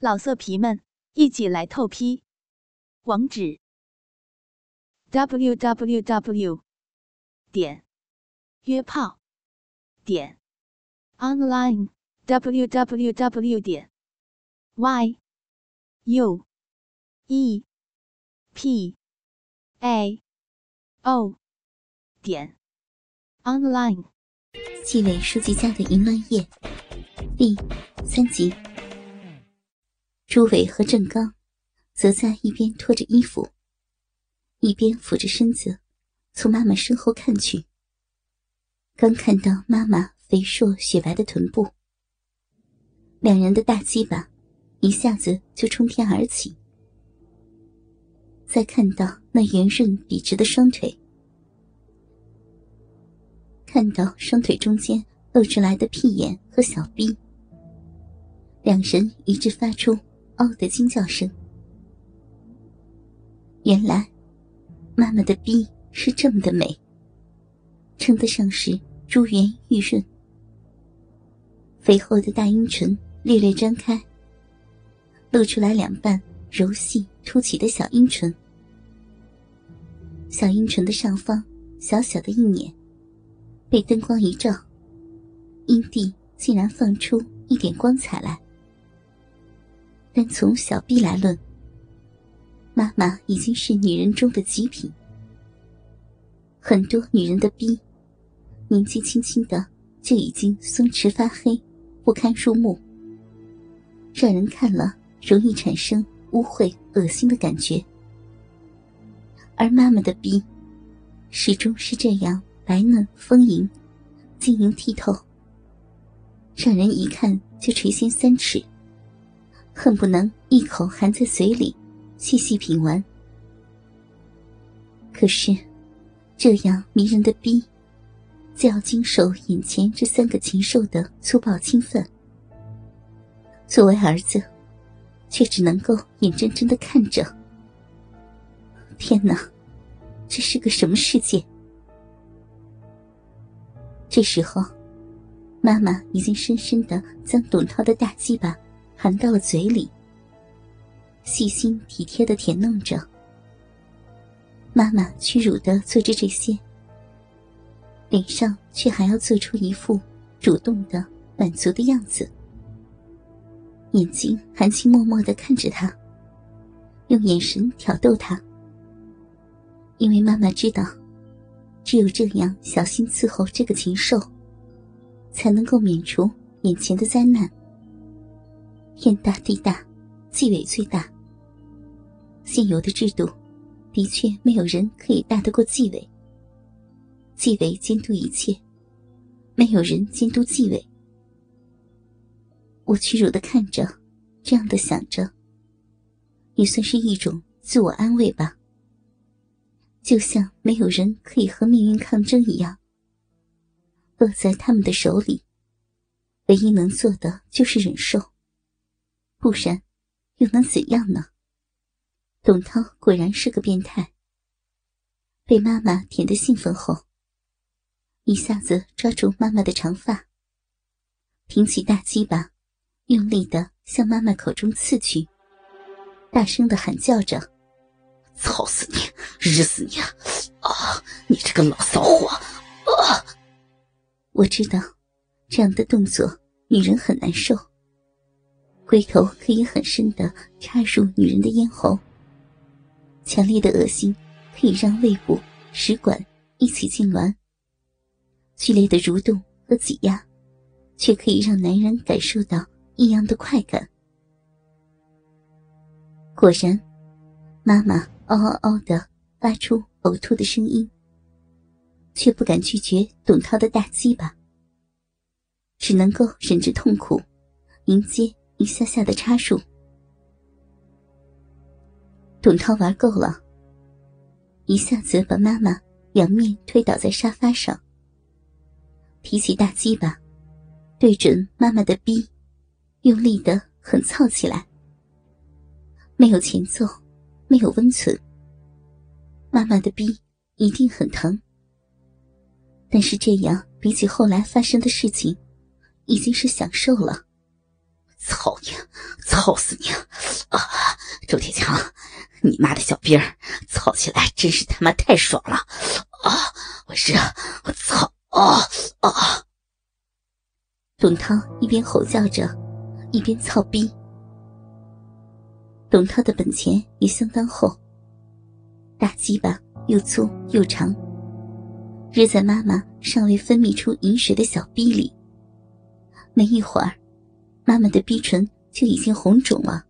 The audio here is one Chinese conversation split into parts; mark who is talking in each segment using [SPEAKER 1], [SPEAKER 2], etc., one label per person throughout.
[SPEAKER 1] 老色皮们，一起来透批！网址：w w w 点约炮点 online w w w 点 y u e p a o 点 online。
[SPEAKER 2] 纪委书记家的淫乱夜第三集。朱伟和郑刚则在一边脱着衣服，一边俯着身子从妈妈身后看去。刚看到妈妈肥硕雪白的臀部，两人的大鸡巴一下子就冲天而起。再看到那圆润笔直的双腿，看到双腿中间露出来的屁眼和小臂，两人一致发出。哦的惊叫声。原来，妈妈的逼是这么的美，称得上是珠圆玉润。肥厚的大阴唇略略张开，露出来两半柔细凸起的小阴唇。小阴唇的上方小小的一捻，被灯光一照，阴蒂竟然放出一点光彩来。但从小臂来论，妈妈已经是女人中的极品。很多女人的臂，年纪轻轻的就已经松弛发黑，不堪入目，让人看了容易产生污秽恶心的感觉。而妈妈的臂，始终是这样白嫩丰盈，晶莹剔透，让人一看就垂涎三尺。恨不能一口含在嘴里，细细品完。可是，这样迷人的逼，就要经受眼前这三个禽兽的粗暴侵犯。作为儿子，却只能够眼睁睁的看着。天哪，这是个什么世界？这时候，妈妈已经深深的将董涛的大鸡巴。含到了嘴里，细心体贴的舔弄着。妈妈屈辱的做着这些，脸上却还要做出一副主动的满足的样子，眼睛含情脉脉的看着他，用眼神挑逗他。因为妈妈知道，只有这样小心伺候这个禽兽，才能够免除眼前的灾难。天大地大，纪委最大。现有的制度，的确没有人可以大得过纪委。纪委监督一切，没有人监督纪委。我屈辱的看着，这样的想着，也算是一种自我安慰吧。就像没有人可以和命运抗争一样，落在他们的手里，唯一能做的就是忍受。不然，又能怎样呢？董涛果然是个变态。被妈妈舔得兴奋后，一下子抓住妈妈的长发，挺起大鸡巴，用力的向妈妈口中刺去，大声的喊叫着：“
[SPEAKER 3] 操死你，日死你！啊，你这个老骚货！”啊！
[SPEAKER 2] 我知道，这样的动作女人很难受。龟头可以很深的插入女人的咽喉，强烈的恶心可以让胃部、食管一起痉挛。剧烈的蠕动和挤压，却可以让男人感受到异样的快感。果然，妈妈嗷嗷嗷的发出呕吐的声音，却不敢拒绝董涛的大鸡巴，只能够忍着痛苦迎接。一下下的插入，董涛玩够了，一下子把妈妈仰面推倒在沙发上，提起大鸡巴，对准妈妈的逼，用力的狠操起来。没有前奏，没有温存，妈妈的逼一定很疼。但是这样比起后来发生的事情，已经是享受了。
[SPEAKER 3] 操你，操死你！啊，周铁强，你妈的小兵儿，操起来真是他妈太爽了！啊，我是我操啊啊！
[SPEAKER 2] 董涛一边吼叫着，一边操逼。董涛的本钱也相当厚，大鸡巴又粗又长，日在妈妈尚未分泌出饮水的小逼里。没一会儿，妈妈的逼唇就已经红肿了，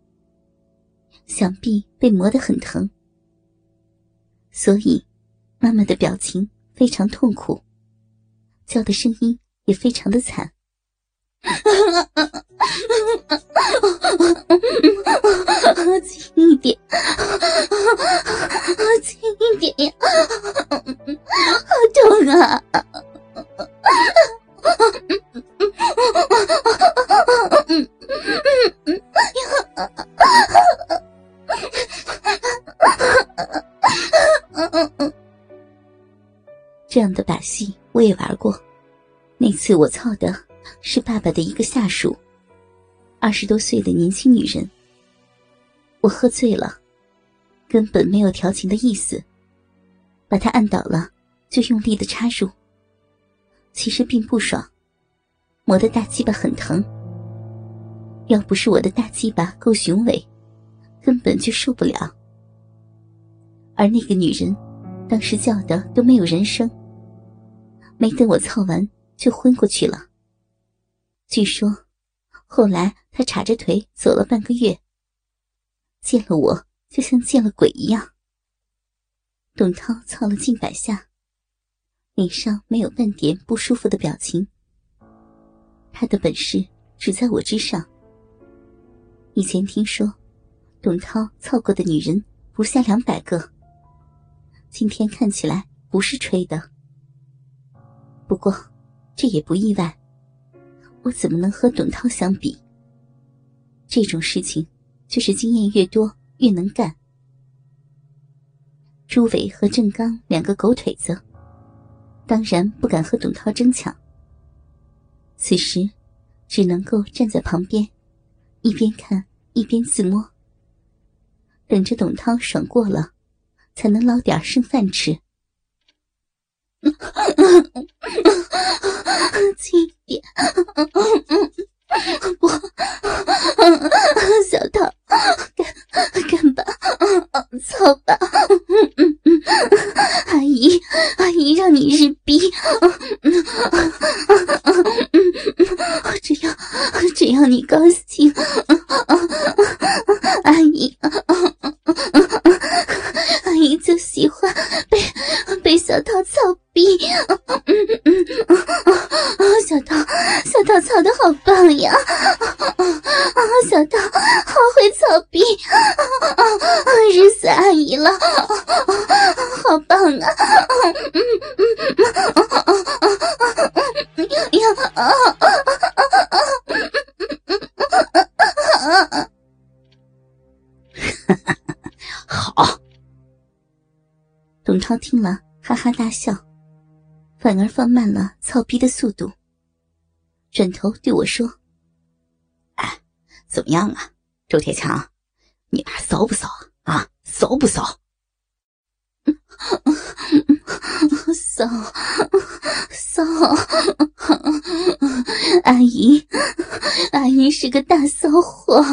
[SPEAKER 2] 想必被磨得很疼，所以妈妈的表情非常痛苦，叫的声音也非常的惨。轻一点，轻一点呀，好痛啊！嗯嗯嗯这样的把戏我也玩过，那次我操的是爸爸的一个下属，二十多岁的年轻女人。我喝醉了，根本没有调情的意思，把她按倒了，就用力的插入。其实并不爽，磨的大鸡巴很疼。要不是我的大鸡巴够雄伟，根本就受不了。而那个女人，当时叫的都没有人声。没等我操完，就昏过去了。据说，后来她叉着腿走了半个月。见了我，就像见了鬼一样。董涛操了近百下，脸上没有半点不舒服的表情。他的本事只在我之上。以前听说，董涛操过的女人不下两百个。今天看起来不是吹的。不过，这也不意外。我怎么能和董涛相比？这种事情，就是经验越多越能干。朱伟和郑刚两个狗腿子，当然不敢和董涛争抢。此时，只能够站在旁边，一边看一边自摸，等着董涛爽过了，才能捞点剩饭吃。轻点，不，小桃，干干吧，操吧，阿姨，阿姨让你日逼，只要只要你高兴，阿姨，阿姨就喜欢被被小桃操。小桃，小桃操的好棒呀！小桃好会操逼，日死阿姨了，好棒啊！
[SPEAKER 3] 好，
[SPEAKER 2] 董超听了，哈大笑。反而放慢了操逼的速度，转头对我说：“
[SPEAKER 3] 哎，怎么样啊，周铁强，你妈骚不骚啊？骚不骚？”“
[SPEAKER 2] 骚，骚，阿姨，阿姨是个大骚货，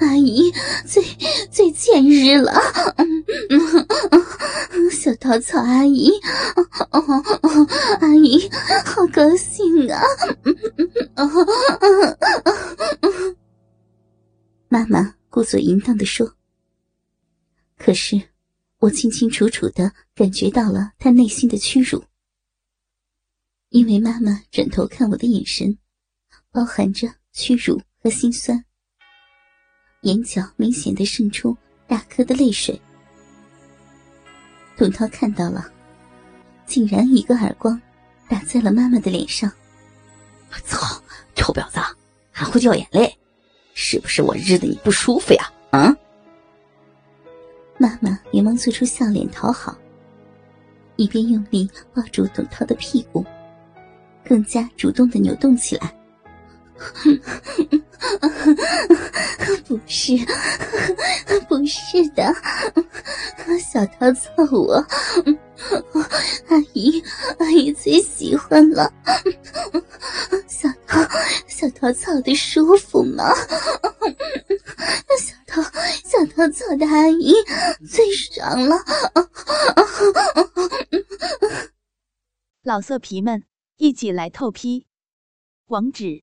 [SPEAKER 2] 阿姨最最欠日了。”小稻草阿姨，阿姨好高兴啊！妈妈故作淫荡的说。可是我清清楚楚的感觉到了她内心的屈辱，因为妈妈转头看我的眼神，包含着屈辱和心酸，眼角明显的渗出大颗的泪水。董涛看到了，竟然一个耳光打在了妈妈的脸上。
[SPEAKER 3] 我操，臭婊子，还会掉眼泪，是不是我日的你不舒服呀？啊！
[SPEAKER 2] 妈妈连忙做出笑脸讨好，一边用力抱住董涛的屁股，更加主动的扭动起来。不是，不是的，小桃操我，阿姨，阿姨最喜欢了。小桃，小桃操的舒服吗？小桃，小桃操的阿姨最爽了。
[SPEAKER 1] 老色皮们，一起来透批，网址